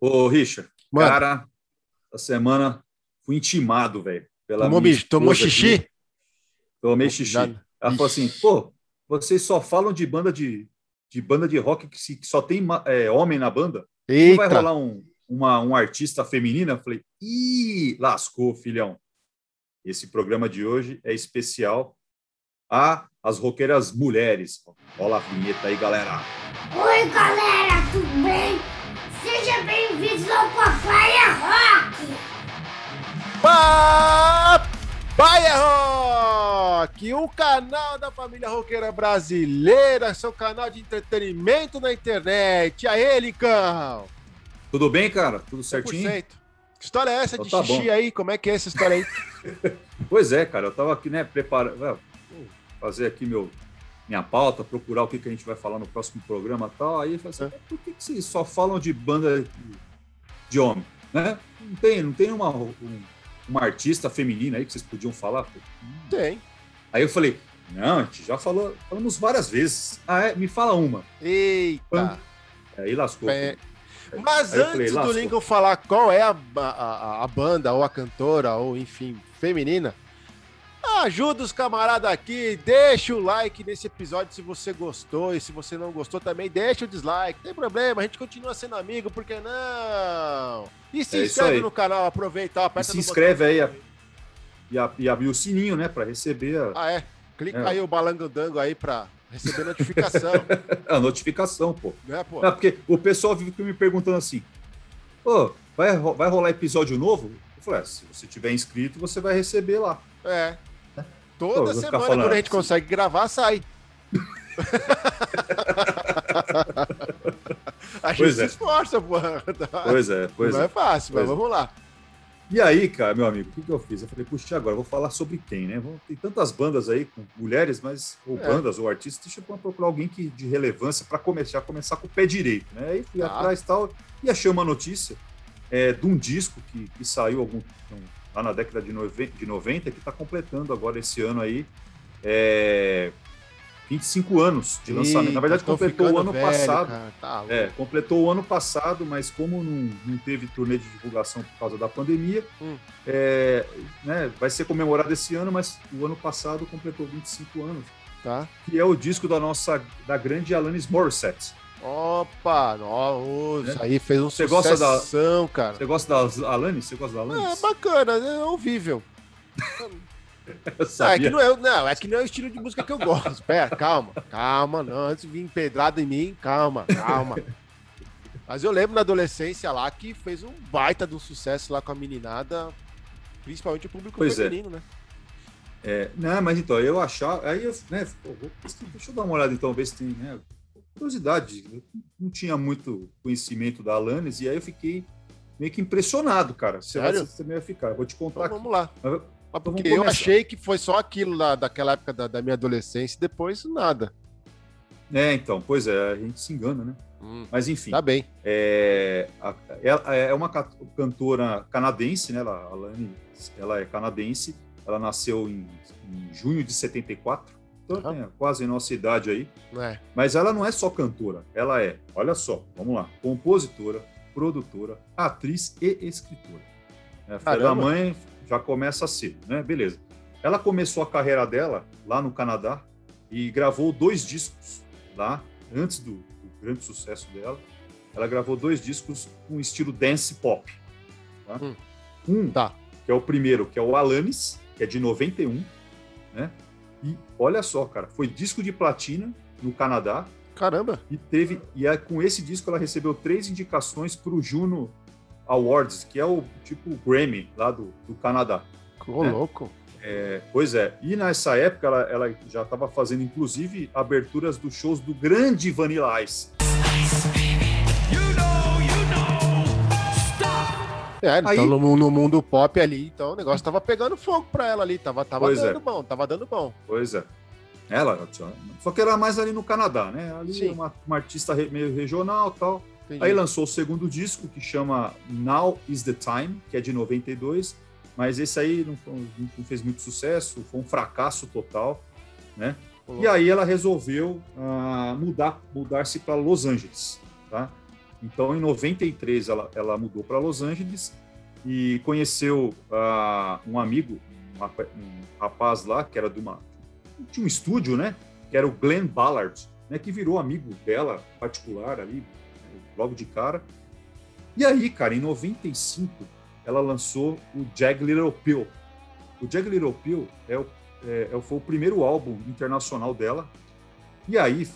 Ô, Richard, Mano. cara, essa semana fui intimado, velho. pela Tomou, minha bicho, tomou xixi? aqui. Tomei xixi. Ela falou assim, pô, vocês só falam de banda de, de banda de rock que, se- que só tem é, homem na banda? Não vai Eita. rolar um, uma, um artista feminina? Eu falei, ih, lascou, filhão. Esse programa de hoje é especial a as roqueiras mulheres. Rola a vinheta aí, galera. Oi, galera, tudo bem? Bem-vindos ao Papaya Rock! Papaya Rock, o canal da família roqueira brasileira, seu canal de entretenimento na internet. E aí, Licão? Tudo bem, cara? Tudo certinho? 100%. Que história é essa Então de tá xixi bom. aí? Como é que é essa história aí? Pois é, cara, eu tava aqui, né, preparando, vou fazer aqui meu, minha pauta, procurar o que, que a gente vai falar no próximo programa e tal. Aí eu falei assim, É. por que, que vocês só falam de banda de, homem, né? Não tem, não tem uma, um- uma artista feminina aí que vocês podiam falar? Pô, Tem. Aí eu falei, não, a gente já falou, falamos várias vezes. Ah, é? Me fala uma. Eita. Aí lascou. É. Mas Aí antes falei, do lascou. Lincoln falar qual é a, a- a banda, ou a cantora, ou enfim, feminina, ajuda os camaradas aqui, deixa o like nesse episódio se você gostou, e se você não gostou também, deixa o dislike, não tem problema, a gente continua sendo amigo, por que não? E se É inscreve aí. no canal, aproveita, aperta E se inscreve aí, a- E, a, e abrir o sininho, né, para receber a, Ah, é? Clica É. aí o balangodango aí pra receber notificação, a notificação, pô. né, pô? Não, porque o pessoal vive me perguntando assim: Ô, vai, ro- vai rolar episódio novo? Eu falei: é, se você tiver inscrito, você vai receber lá. É. Pô, Toda ficar semana, quando a gente assim. consegue gravar, sai. a gente Pois se é. esforça, pô. Pois é, pois Não é. é fácil, mas Pois é. vamos lá. E aí, cara, meu amigo, o que, que eu fiz? Eu falei: puxa, agora eu vou falar sobre quem, né? Tem tantas bandas aí com mulheres, mas ou É. bandas ou artistas, deixa eu procurar alguém que, de relevância para começar, começar com o pé direito, né? Aí fui Tá. atrás e tal, e achei uma notícia é, de um disco que, que saiu algum, um, lá na década de 90, de 90 que está completando agora esse ano aí. É, 25 anos de lançamento. Na verdade, tô completou o ano velho, passado. tá. É, completou o ano passado, mas como não, não teve turnê de divulgação por causa da pandemia, Hum. é, né, vai ser comemorado esse ano, mas o ano passado completou 25 anos, Tá. que é o disco da nossa, da grande Alanis Morissette. Opa, no, Né? isso aí fez um Você gosta da- cara. Você gosta da Alanis? Você gosta da É Alanis? bacana, é ouvível. Não, é, que não, é, não, é que não é o estilo de música que eu gosto. Pera, calma, calma, não, antes de vir pedrada em mim, calma, calma. Mas eu lembro na adolescência lá que fez um baita de um sucesso lá com a meninada, principalmente o público Pois é. feminino, né? É, não, mas então, eu achava. Aí eu, né, pô, deixa eu dar uma olhada então, ver se tem. Né, curiosidade. Eu não tinha muito conhecimento da Alanis, e aí eu fiquei meio que impressionado, cara. Você vai- Sério? Você vai ficar. Eu Vou te contar Então vamos lá. Mas- porque eu achei que foi só aquilo lá daquela época da, da minha adolescência e depois nada. É, então, pois é, a gente se engana, né? Mas enfim, Tá bem. é, a- ela é uma ca- cantora canadense, né? Ela, Alane, ela é canadense, ela nasceu em, em junho de 74, então Ah. tem quase nossa idade aí. É. Mas ela não é só cantora, ela é, olha só, vamos lá, compositora, produtora, atriz e escritora. É, filha da mãe já começa cedo, né? Beleza. Ela começou a carreira dela lá no Canadá e gravou dois discos lá, antes do, do grande sucesso dela. Ela gravou dois discos com estilo dance pop. tá? Hum. Um, Tá. que é o primeiro, que é o Alanis, que é de 91, né? E olha só, cara, foi disco de platina no Canadá Caramba. e teve e aí, com esse disco ela recebeu três indicações para o Juno Awards, que é o tipo o Grammy lá do, do Canadá. Ô, É. louco. É, pois é, e nessa época ela, ela já estava fazendo inclusive aberturas dos shows do grande Vanilla Ice. É, então Aí- no, no mundo pop ali, então o negócio tava pegando fogo pra ela ali, tava, tava Pois dando é. bom, tava dando bom. Pois é. Ela, só que era mais ali no Canadá, né? Ali Sim. uma, uma artista meio regional tal. Entendi. Aí lançou o segundo disco, que chama Now is the Time, que é de 92, mas esse aí não, não fez muito sucesso, foi um fracasso total, né? E aí ela resolveu ah, mudar, mudar-se para Los Angeles, tá? Então, em 93, ela, ela mudou para Los Angeles e conheceu uh, um amigo, um, um, rapaz lá, que era de, uma, um estúdio, né? Que era o Glenn Ballard, né? Que virou amigo dela particular ali, logo de cara. E aí, cara, em 95, ela lançou o Jag Little Pill. O Jag Little Pill é o, é, é foi o primeiro álbum internacional dela. E aí,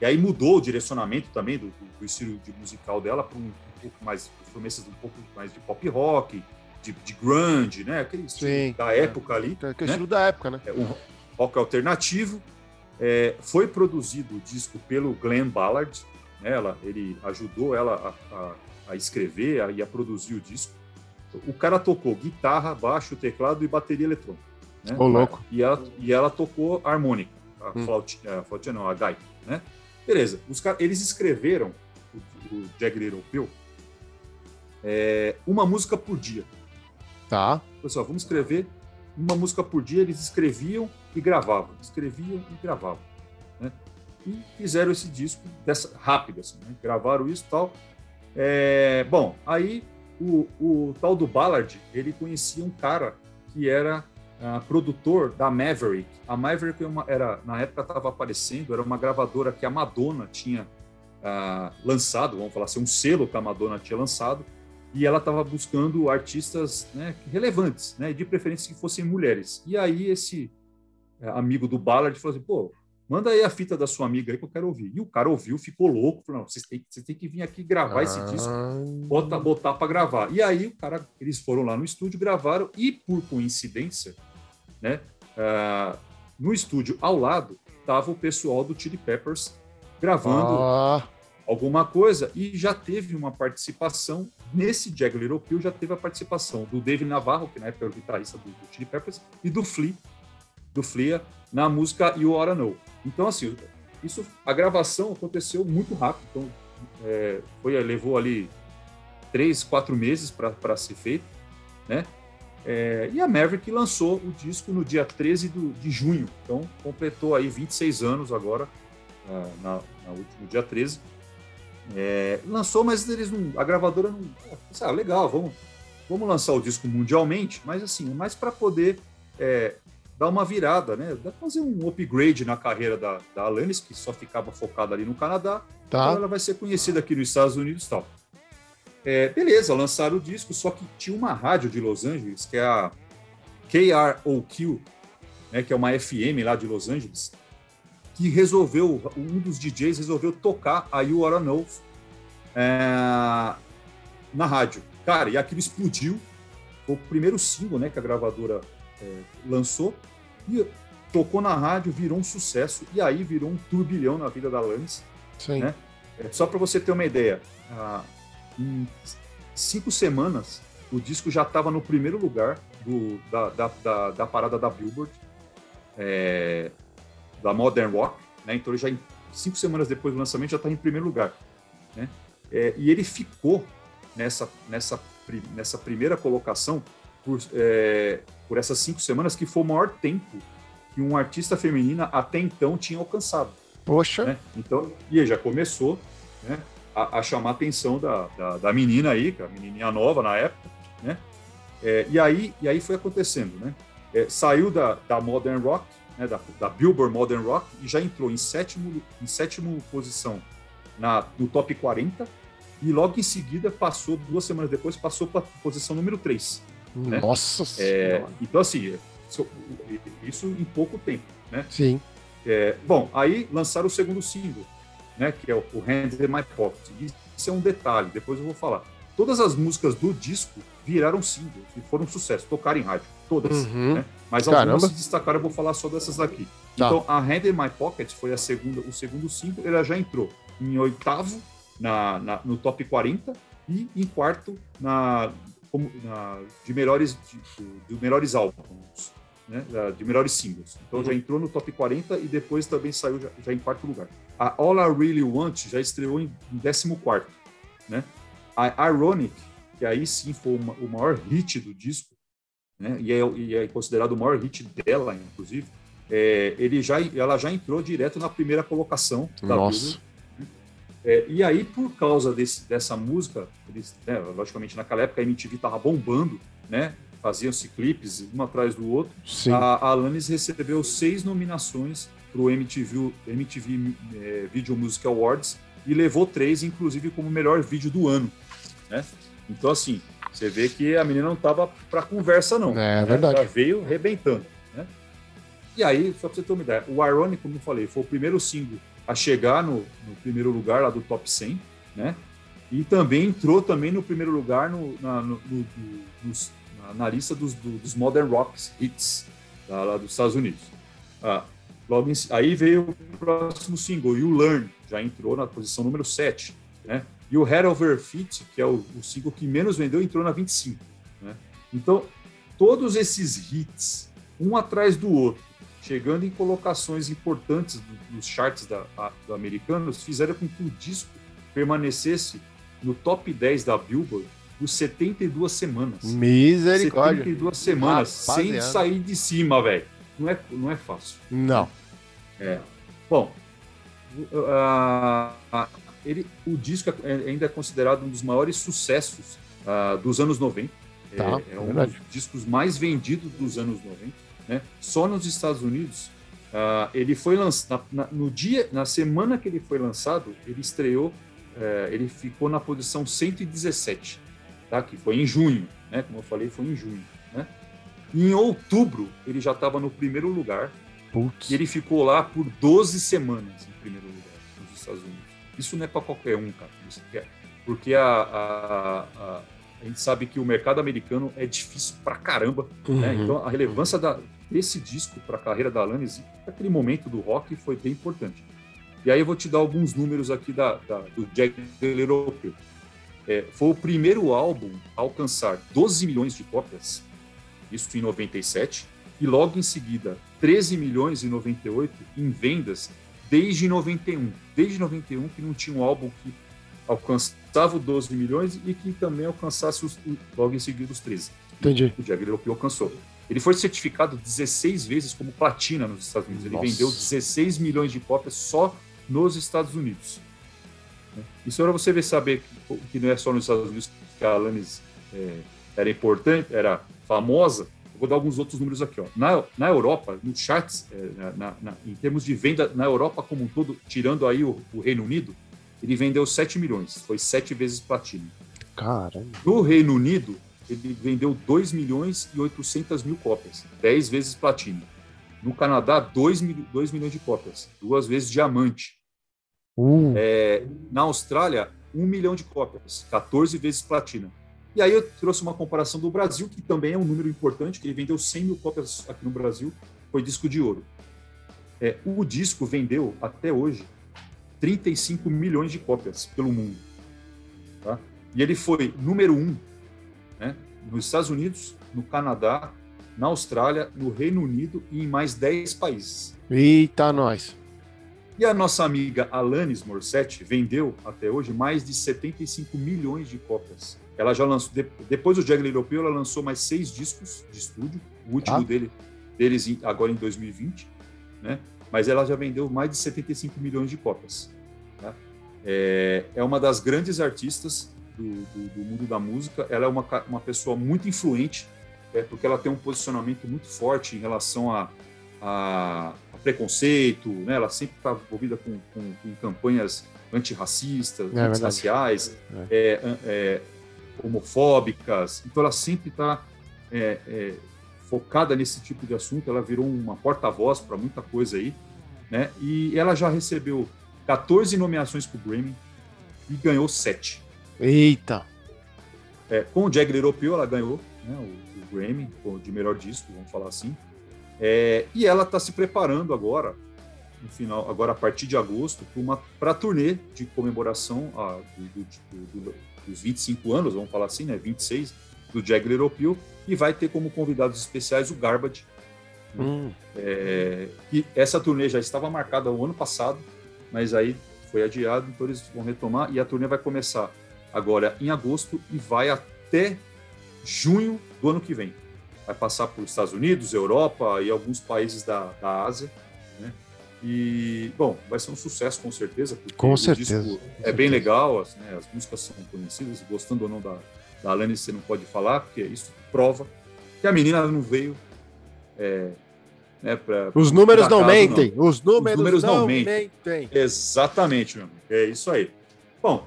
e aí mudou o direcionamento também do, do, do estilo de musical dela para um, um, pouco mais, promessas um pouco mais de pop rock, de, de grunge, né? Aquele estilo Sim, da é. época ali. É, aquele né? estilo da época, né? É, um rock alternativo. É, foi produzido o disco pelo Glenn Ballard, né? ela, ele ajudou ela a, a, a escrever a, e a produzir o disco. O cara tocou guitarra, baixo, teclado e bateria eletrônica. Né? Ô, louco. E ela, e ela tocou harmônica, a hum. flautinha, a flautinha não, a gaita, né? Beleza, os caras, eles escreveram o, o Jag Little Pill é, uma música por dia. Tá. Pessoal, vamos escrever uma música por dia. Eles escreviam e gravavam, escreviam e gravavam, né? E fizeram esse disco dessa rápido, assim, né? gravaram isso e tal. É, bom, aí o, o tal do Ballard, ele conhecia um cara que era uh, produtor da Maverick. A Maverick é era, na época estava aparecendo, era uma gravadora que a Madonna tinha uh, lançado, vamos falar assim, um selo que a Madonna tinha lançado, e ela estava buscando artistas né, relevantes, né, de preferência que fossem mulheres. E aí esse uh, amigo do Ballard falou assim, pô, manda aí a fita da sua amiga aí que eu quero ouvir. E o cara ouviu, ficou louco, falou, não, vocês têm, vocês têm que vir aqui gravar ah. esse disco, botar, botar para gravar. E aí o cara, eles foram lá no estúdio, gravaram, e por coincidência, né, uh, no estúdio ao lado estava o pessoal do Chili Peppers gravando ah. alguma coisa, e já teve uma participação, nesse Jag Little Pill já teve a participação do David Navarro, que na época era o guitarrista do, do Chili Peppers, e do Flea, do Flea, na música You Oughta Know. Então, assim, isso, a gravação aconteceu muito rápido. Então, é, foi, levou ali três, quatro meses para ser feito, né? É, e a Maverick lançou o disco no dia 13 do, de junho. Então, completou aí 26 anos agora, ah, na, na último dia 13. É, lançou, mas eles não, a gravadora não. Ah, legal, vamos, vamos lançar o disco mundialmente, mas assim, mais para poder é, dar uma virada, né? Fazer um upgrade na carreira da, da Alanis, que só ficava focada ali no Canadá. Tá. Então ela vai ser conhecida aqui nos Estados Unidos e tal. É, beleza, lançaram o disco, só que tinha uma rádio de Los Angeles, que é a KROQ, né, que é uma FM lá de Los Angeles, que resolveu, um dos DJs resolveu tocar a You Oughta Know é, na rádio. Cara, e aquilo explodiu. Foi o primeiro single né, que a gravadora é, lançou e tocou na rádio, virou um sucesso e aí virou um turbilhão na vida da Lance. Sim. Né? É, só para você ter uma ideia, ah, em cinco semanas o disco já estava no primeiro lugar do, da, da, da, da, parada da Billboard, é, da Modern Rock, né? então ele já cinco semanas depois do lançamento já está em primeiro lugar. Né? É, e ele ficou nessa, nessa, nessa primeira colocação por, é, por essas cinco semanas, que foi o maior tempo que um artista feminina até então tinha alcançado. Poxa! Né? Então, e já começou né, a, a, chamar a atenção da, da, da, menina aí, que é a menininha nova na época, né? É, e, aí, e aí foi acontecendo, né? É, saiu da, da Modern Rock, né, da, da Billboard Modern Rock, e já entrou em sétimo, em sétimo posição na, no top 40, e logo em seguida passou, duas semanas depois, passou para a posição número 3. Né? Nossa é, Então, assim, isso em pouco tempo, né? Sim. É, bom, aí lançaram o segundo single, né? Que é o, Hand in My Pocket. Isso é um detalhe, depois eu vou falar. Todas as músicas do disco viraram singles e foram um sucesso, tocaram em rádio, todas. Uhum. Né? Mas Caramba. algumas se destacaram, eu vou falar só dessas daqui. Tá. Então, a Hand in My Pocket foi a segunda, o segundo single, ele já entrou em oitavo na, na, no top 40 e em quarto na, na, de melhores de, de, melhores álbuns, né, de melhores singles. Então uhum. já entrou no top 40 e depois também saiu já, já, em quarto lugar. A All I Really Want já estreou em, em 14 né? A Ironic, que aí sim foi uma, o maior hit do disco, né? E é, e é considerado o maior hit dela, inclusive. É, ele já, ela já entrou direto na primeira colocação da Nossa. Billboard, É, e aí, por causa desse, dessa música, eles, né, logicamente naquela época a MTV estava bombando, né? Faziam-se clipes um atrás do outro. Sim. A, a Alanis recebeu seis nominações para o MTV, MTV é, Video Music Awards e levou três, inclusive como melhor vídeo do ano. Né? Então, assim, você vê que a menina não estava para conversa, não. É né? verdade. Ela veio rebentando. Né? E aí, só para você ter uma ideia, o Ironic, como eu falei, foi o primeiro single a chegar no, no primeiro lugar lá do top 100, né? E também entrou também no primeiro lugar no, na, no, no, nos, na, na, lista dos, do, dos Modern Rocks Hits lá, lá dos Estados Unidos. Ah, logo em, aí veio o próximo single, You Learn, já entrou na posição número 7, né? E o Head Over Feet, que é o, o single que menos vendeu, entrou na 25. Né? Então, todos esses hits, um atrás do outro, chegando em colocações importantes nos charts da, a, do americanos, fizeram com que o disco permanecesse no top 10 da Billboard por 72 semanas. Misericórdia. 72 semanas, Rapaziada. sem sair de cima, velho. Não é, não é fácil. Não. É. Bom, uh, ele, o disco é, ainda é considerado um dos maiores sucessos uh, dos anos 90. Tá, é, é um verdade. dos discos mais vendidos dos anos 90. Né? Só nos Estados Unidos, uh, ele foi lançado na, no dia, na semana que ele foi lançado, ele estreou, uh, ele ficou na posição 117, tá? Que foi em junho, né? Como eu falei, foi em junho, né? Em outubro ele já estava no primeiro lugar Putz. e ele ficou lá por 12 semanas em primeiro lugar nos Estados Unidos. Isso não é para qualquer um, cara. Isso é porque a, a, a, a gente sabe que o mercado americano é difícil pra caramba. Uhum. Né? Então, a relevância da, desse disco para a carreira da Alanis, naquele momento do rock, foi bem importante. E aí eu vou te dar alguns números aqui da, da do Jack Europeu. É, foi o primeiro álbum a alcançar 12 milhões de cópias, isso em 97, e logo em seguida 13 milhões e 98 em vendas desde 91. Desde 91 que não tinha um álbum que alcançava os 12 milhões e que também alcançasse os, logo em seguida os 13. Entendi. O Jagger Europeu alcançou. Ele foi certificado 16 vezes como platina nos Estados Unidos. Ele Nossa. vendeu 16 milhões de cópias só nos Estados Unidos. Isso era você ver saber que, não é só nos Estados Unidos que a Alanis é, era importante, era famosa. Eu vou dar alguns outros números aqui. Ó. Na, na Europa, nos charts, é, na, na, em termos de venda na Europa como um todo, tirando aí o, o Reino Unido, ele vendeu 7 milhões, foi sete vezes platina. Caramba. No Reino Unido, ele vendeu 2 milhões e 800 mil cópias, 10 vezes platina. No Canadá, 2, mil, 2 milhões de cópias, duas vezes diamante. Uh, É, na Austrália, 1 milhão de cópias, 14 vezes platina. E aí eu trouxe uma comparação do Brasil, que também é um número importante, que ele vendeu 100 mil cópias aqui no Brasil, foi disco de ouro. É, o disco vendeu, até hoje, 35 milhões de cópias pelo mundo. Tá? E ele foi número um né, nos Estados Unidos, no Canadá, na Austrália, no Reino Unido e em mais 10 países. eita, nós. E a nossa amiga Alanis Morissette vendeu até hoje mais de 75 milhões de cópias. Ela já lançou, de- depois do Jagger Europeu, ela lançou mais seis discos de estúdio, o último Ah. dele, deles agora em 2020, né? Mas ela já vendeu mais de 75 milhões de cópias. tá? É, é uma das grandes artistas do, do- do mundo da música. Ela é uma, uma pessoa muito influente, é, porque ela tem um posicionamento muito forte em relação a, a, a preconceito, né? Ela sempre está envolvida com, com, com campanhas antirracistas, verdade. antirraciais, é, an- é, homofóbicas. Então ela sempre está é, é, focada nesse tipo de assunto. Ela virou uma porta-voz para muita coisa aí, né? E ela já recebeu 14 nomeações para o Grammy e ganhou 7. Eita. É, com o Jagger Europeu, ela ganhou né, o, o Grammy de melhor disco, vamos falar assim. É, e ela está se preparando agora, no final, agora a partir de agosto, para a turnê de comemoração a, do, do, do, dos 25 anos, vamos falar assim, né, 26 do Jagger Europeu, e vai ter como convidados especiais o Garbage. Hum, É, e essa turnê já estava marcada o ano passado, mas aí foi adiado, então eles vão retomar e a turnê vai começar agora em agosto e vai até junho do ano que vem. Vai passar por Estados Unidos, Europa e alguns países da, da Ásia, né? E, bom, vai ser um sucesso com certeza. porque Com o certeza, com É certeza. bem legal, as, né, as músicas são conhecidas, gostando ou não da, da Alanis, você não pode falar, porque isso prova que a menina não veio. É, né, pra, Os números não acaso, mentem. Os números, números não, não mentem. mentem. Exatamente, meu amigo. É isso aí. Bom,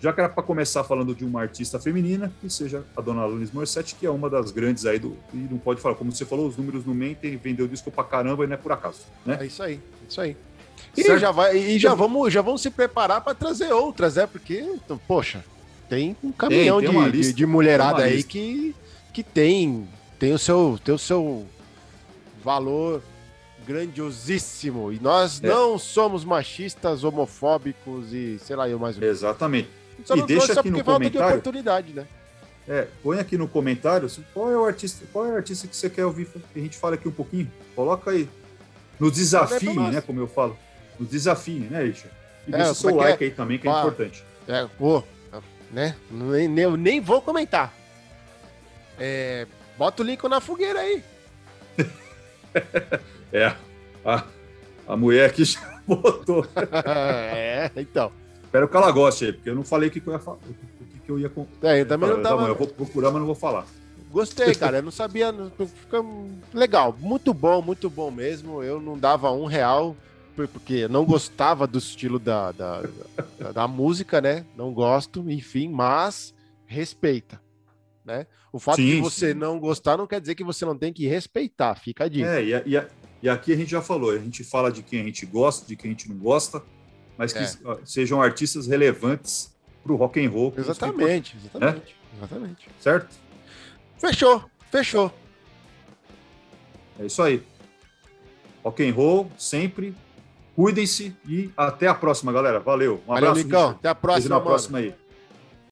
já que era para começar falando de uma artista feminina, que seja a dona Alanis Morissette, que é uma das grandes aí do. E não pode falar, como você falou, os números não mentem, vendeu disco pra caramba e não é por acaso, né? É isso aí, é isso aí. E Certo? já, vai, e já, vamos, já vamos se preparar para trazer outras, né? Porque, então, poxa, tem um caminhão tem uma de, lista, de, de mulherada tem aí lista. que, que tem, tem, o seu, tem o seu valor grandiosíssimo. E nós É. não somos machistas, homofóbicos e sei lá eu mais. Exatamente. Só e não deixa trouxe só aqui no porque de comentário. oportunidade, né? É, põe aqui no comentário qual é o artista, qual é o artista que você quer ouvir que a gente fale aqui um pouquinho. Coloca aí. No desafio, né? Como eu falo. No desafio, né, Richard? E É, deixa o seu é que like aí também, que é importante. É, pô, né? Nem, nem, eu nem vou comentar. É, bota o link na fogueira aí. É. A, a mulher aqui já botou. é, então. Espero que ela goste aí, porque eu não falei o que, que eu ia falar. O que, que eu ia. É, eu também não tava. Eu vou procurar, mas não vou falar. Gostei, cara. Eu não sabia. Fica legal. Muito bom, muito bom mesmo. Eu não dava um real, por- porque eu não gostava do estilo da, da, da, da música, né? Não gosto, enfim, mas respeita. Né? O fato de Sim, você sim. não gostar não quer dizer que você não tem que respeitar. Fica a dica. É, e, a- e, a- e aqui a gente já falou, a gente fala de quem a gente gosta, de quem a gente não gosta, mas que É. sejam artistas relevantes pro rock and roll. Exatamente, Né? exatamente, exatamente. importante, Certo? Fechou, fechou. É isso aí. Rock and roll, sempre. Cuidem-se e até a próxima, galera. Valeu. Um Valeu, abraço. Até a próxima, na mano. próxima aí.